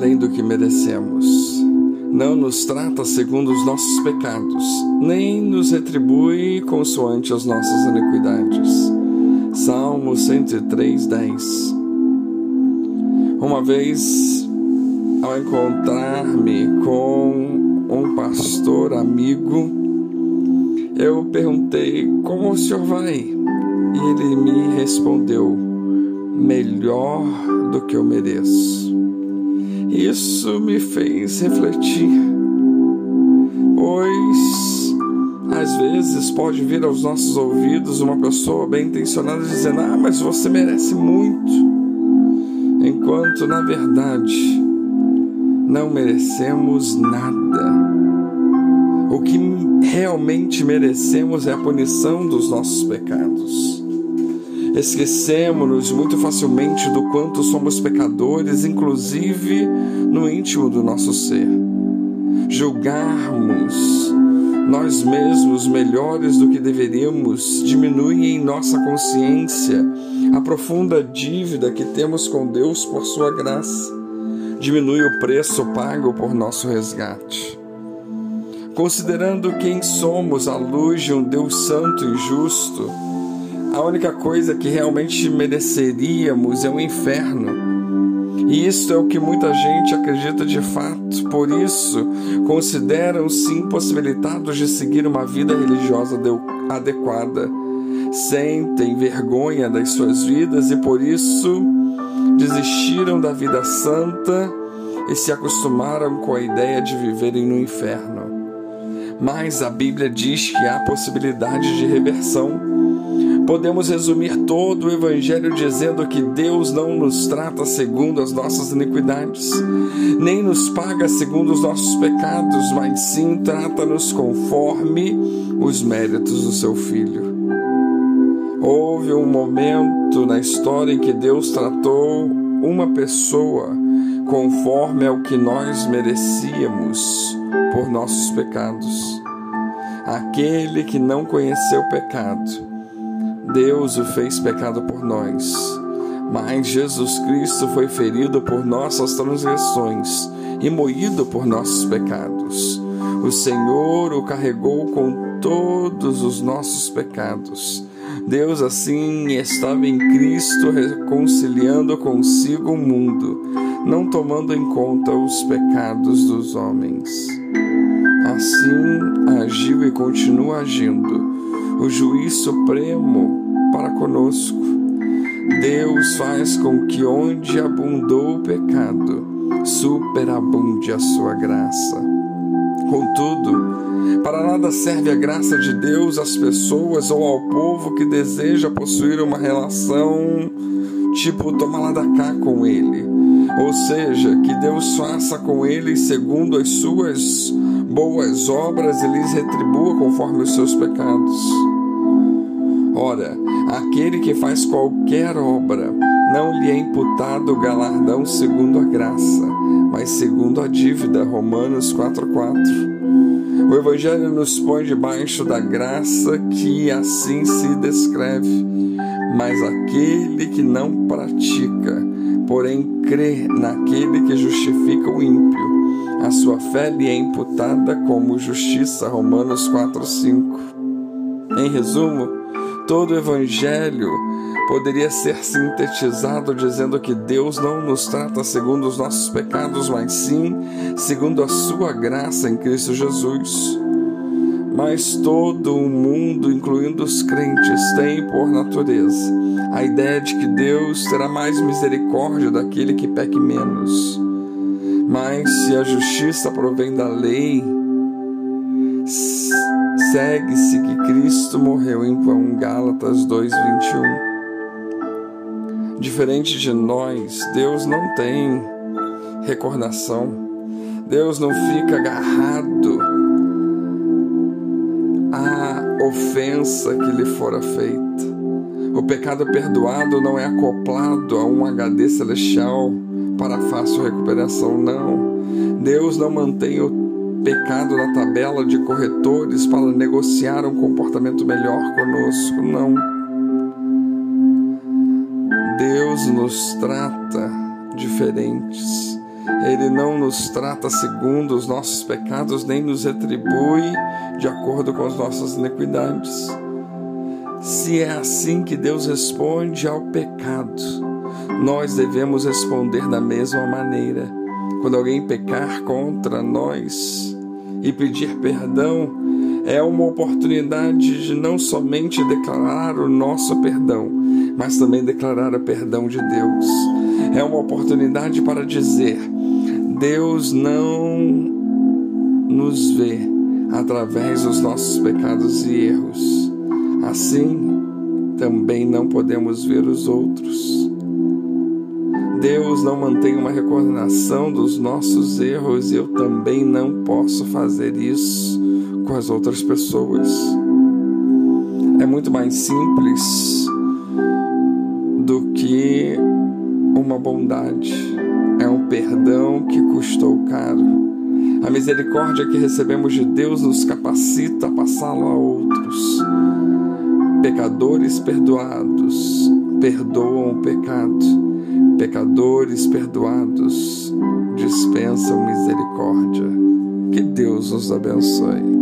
além do que merecemos. Não nos trata segundo os nossos pecados, nem nos retribui consoante as nossas iniquidades. Salmo 103, 10. Uma vez, ao encontrar-me com um pastor amigo, eu perguntei como o senhor vai e ele me respondeu: melhor do que eu mereço. Isso me fez refletir, pois às vezes pode vir aos nossos ouvidos uma pessoa bem intencionada dizendo: Ah, mas você merece muito, enquanto na verdade não merecemos nada. O que realmente merecemos é a punição dos nossos pecados. Esquecemos-nos muito facilmente do quanto somos pecadores, inclusive no íntimo do nosso ser. Julgarmos nós mesmos melhores do que deveríamos diminui em nossa consciência a profunda dívida que temos com Deus por Sua graça, diminui o preço pago por nosso resgate considerando quem somos à luz de um Deus santo e justo, a única coisa que realmente mereceríamos é o inferno. E isto é o que muita gente acredita de fato, por isso consideram-se impossibilitados de seguir uma vida religiosa adequada. Sentem vergonha das suas vidas e por isso desistiram da vida santa e se acostumaram com a ideia de viverem no inferno mas a Bíblia diz que há possibilidade de reversão. Podemos resumir todo o Evangelho dizendo que Deus não nos trata segundo as nossas iniquidades, nem nos paga segundo os nossos pecados, mas sim trata-nos conforme os méritos do seu Filho. Houve um momento na história em que Deus tratou uma pessoa conforme ao que nós merecíamos por nossos pecados. Aquele que não conheceu pecado, Deus o fez pecado por nós. Mas Jesus Cristo foi ferido por nossas transgressões e moído por nossos pecados. O Senhor o carregou com todos os nossos pecados. Deus assim estava em Cristo reconciliando consigo o mundo, não tomando em conta os pecados dos homens. Assim agiu e continua agindo o juiz supremo para conosco. Deus faz com que onde abundou o pecado, superabunde a sua graça. Contudo, para nada serve a graça de Deus às pessoas ou ao povo que deseja possuir uma relação tipo toma lá da cá com Ele. Ou seja, que Deus faça com eles segundo as suas boas obras e lhes retribua conforme os seus pecados. Ora, aquele que faz qualquer obra, não lhe é imputado o galardão segundo a graça, mas segundo a dívida. Romanos 4,4. O Evangelho nos põe debaixo da graça que assim se descreve, mas aquele que não pratica, porém crê naquele que justifica o ímpio, a sua fé lhe é imputada como justiça. Romanos 4,5. Em resumo, todo o Evangelho poderia ser sintetizado dizendo que Deus não nos trata segundo os nossos pecados, mas sim segundo a sua graça em Cristo Jesus. Mas todo o mundo, incluindo os crentes, tem por natureza a ideia de que Deus terá mais misericórdia daquele que peque menos. Mas se a justiça provém da lei, segue-se que Cristo morreu em vão. Gálatas 2:21. Diferente de nós, Deus não tem recordação. Deus não fica agarrado à ofensa que lhe fora feita. O pecado perdoado não é acoplado a um HD celestial para fácil recuperação, não. Deus não mantém o pecado na tabela de corretores para negociar um comportamento melhor conosco, não. Deus nos trata diferentes. Ele não nos trata segundo os nossos pecados, nem nos retribui de acordo com as nossas iniquidades. Se é assim que Deus responde ao pecado, nós devemos responder da mesma maneira. Quando alguém pecar contra nós e pedir perdão, é uma oportunidade de não somente declarar o nosso perdão, mas também declarar o perdão de Deus. É uma oportunidade para dizer: Deus não nos vê através dos nossos pecados e erros. Assim, também não podemos ver os outros. Deus não mantém uma recordação dos nossos erros e eu também não posso fazer isso com as outras pessoas. É muito mais simples do que uma bondade. É um perdão que custou caro. A misericórdia que recebemos de Deus nos capacita a passá-lo a outros. Pecadores perdoados perdoam o pecado. Pecadores perdoados dispensam misericórdia. Que Deus nos abençoe.